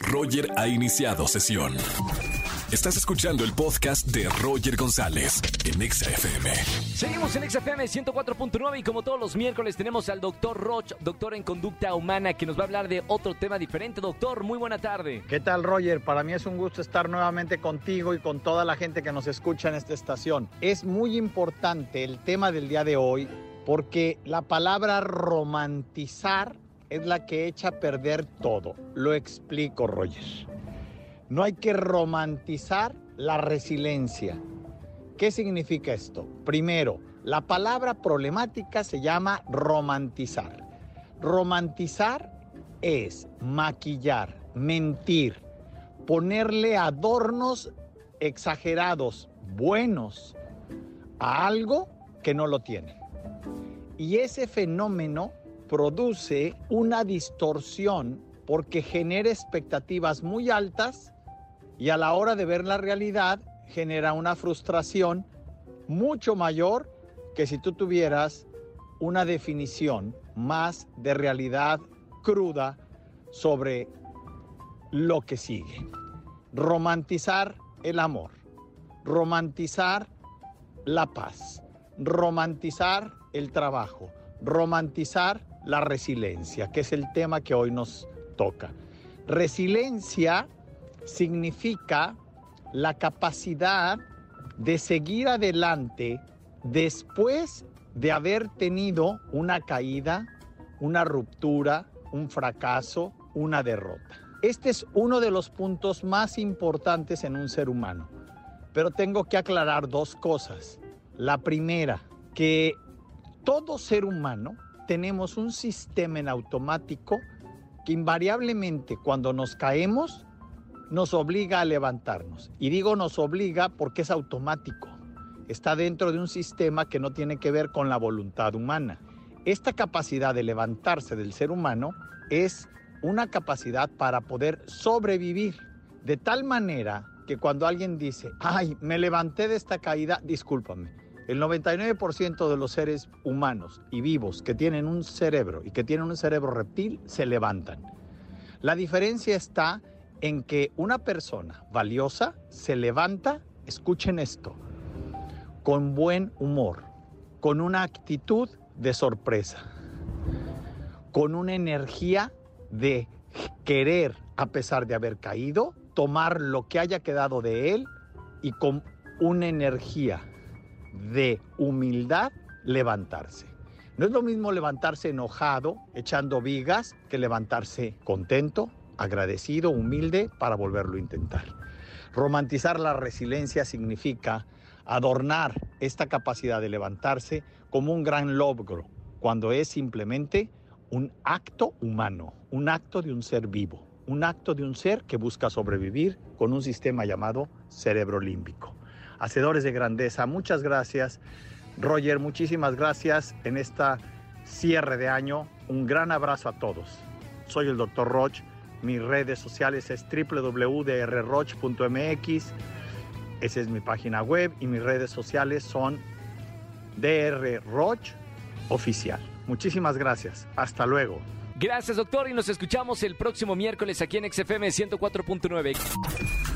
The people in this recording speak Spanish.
Roger ha iniciado sesión. Estás escuchando el podcast de Roger González en XFM. Seguimos en XFM 104.9 y como todos los miércoles tenemos al doctor Roch, doctor en conducta humana, que nos va a hablar de otro tema diferente. Doctor, muy buena tarde. ¿Qué tal, Roger? Para mí es un gusto estar nuevamente contigo y con toda la gente que nos escucha en esta estación. Es muy importante el tema del día de hoy porque la palabra romantizar es la que echa a perder todo. Lo explico, Roger. No hay que romantizar la resiliencia. ¿Qué significa esto? Primero, la palabra problemática se llama romantizar. Romantizar es maquillar, mentir, ponerle adornos exagerados, buenos, a algo que no lo tiene. Y ese fenómeno produce una distorsión porque genera expectativas muy altas y a la hora de ver la realidad genera una frustración mucho mayor que si tú tuvieras una definición más de realidad cruda sobre lo que sigue. Romantizar el amor, romantizar la paz, romantizar el trabajo, romantizar la resiliencia, que es el tema que hoy nos toca. Resiliencia significa la capacidad de seguir adelante después de haber tenido una caída, una ruptura, un fracaso, una derrota. Este es uno de los puntos más importantes en un ser humano. Pero tengo que aclarar dos cosas. La primera, que todo ser humano tenemos un sistema en automático que invariablemente cuando nos caemos nos obliga a levantarnos. Y digo nos obliga porque es automático. Está dentro de un sistema que no tiene que ver con la voluntad humana. Esta capacidad de levantarse del ser humano es una capacidad para poder sobrevivir. De tal manera que cuando alguien dice, ay, me levanté de esta caída, discúlpame. El 99% de los seres humanos y vivos que tienen un cerebro y que tienen un cerebro reptil se levantan. La diferencia está en que una persona valiosa se levanta, escuchen esto, con buen humor, con una actitud de sorpresa, con una energía de querer, a pesar de haber caído, tomar lo que haya quedado de él y con una energía de humildad levantarse. No es lo mismo levantarse enojado, echando vigas, que levantarse contento, agradecido, humilde para volverlo a intentar. Romantizar la resiliencia significa adornar esta capacidad de levantarse como un gran logro, cuando es simplemente un acto humano, un acto de un ser vivo, un acto de un ser que busca sobrevivir con un sistema llamado cerebro límbico. Hacedores de grandeza, muchas gracias. Roger, muchísimas gracias en esta cierre de año. Un gran abrazo a todos. Soy el Dr. Roch. Mis redes sociales es www.drroch.mx. Esa es mi página web y mis redes sociales son drroch oficial. Muchísimas gracias. Hasta luego. Gracias, doctor, y nos escuchamos el próximo miércoles aquí en XFM 104.9.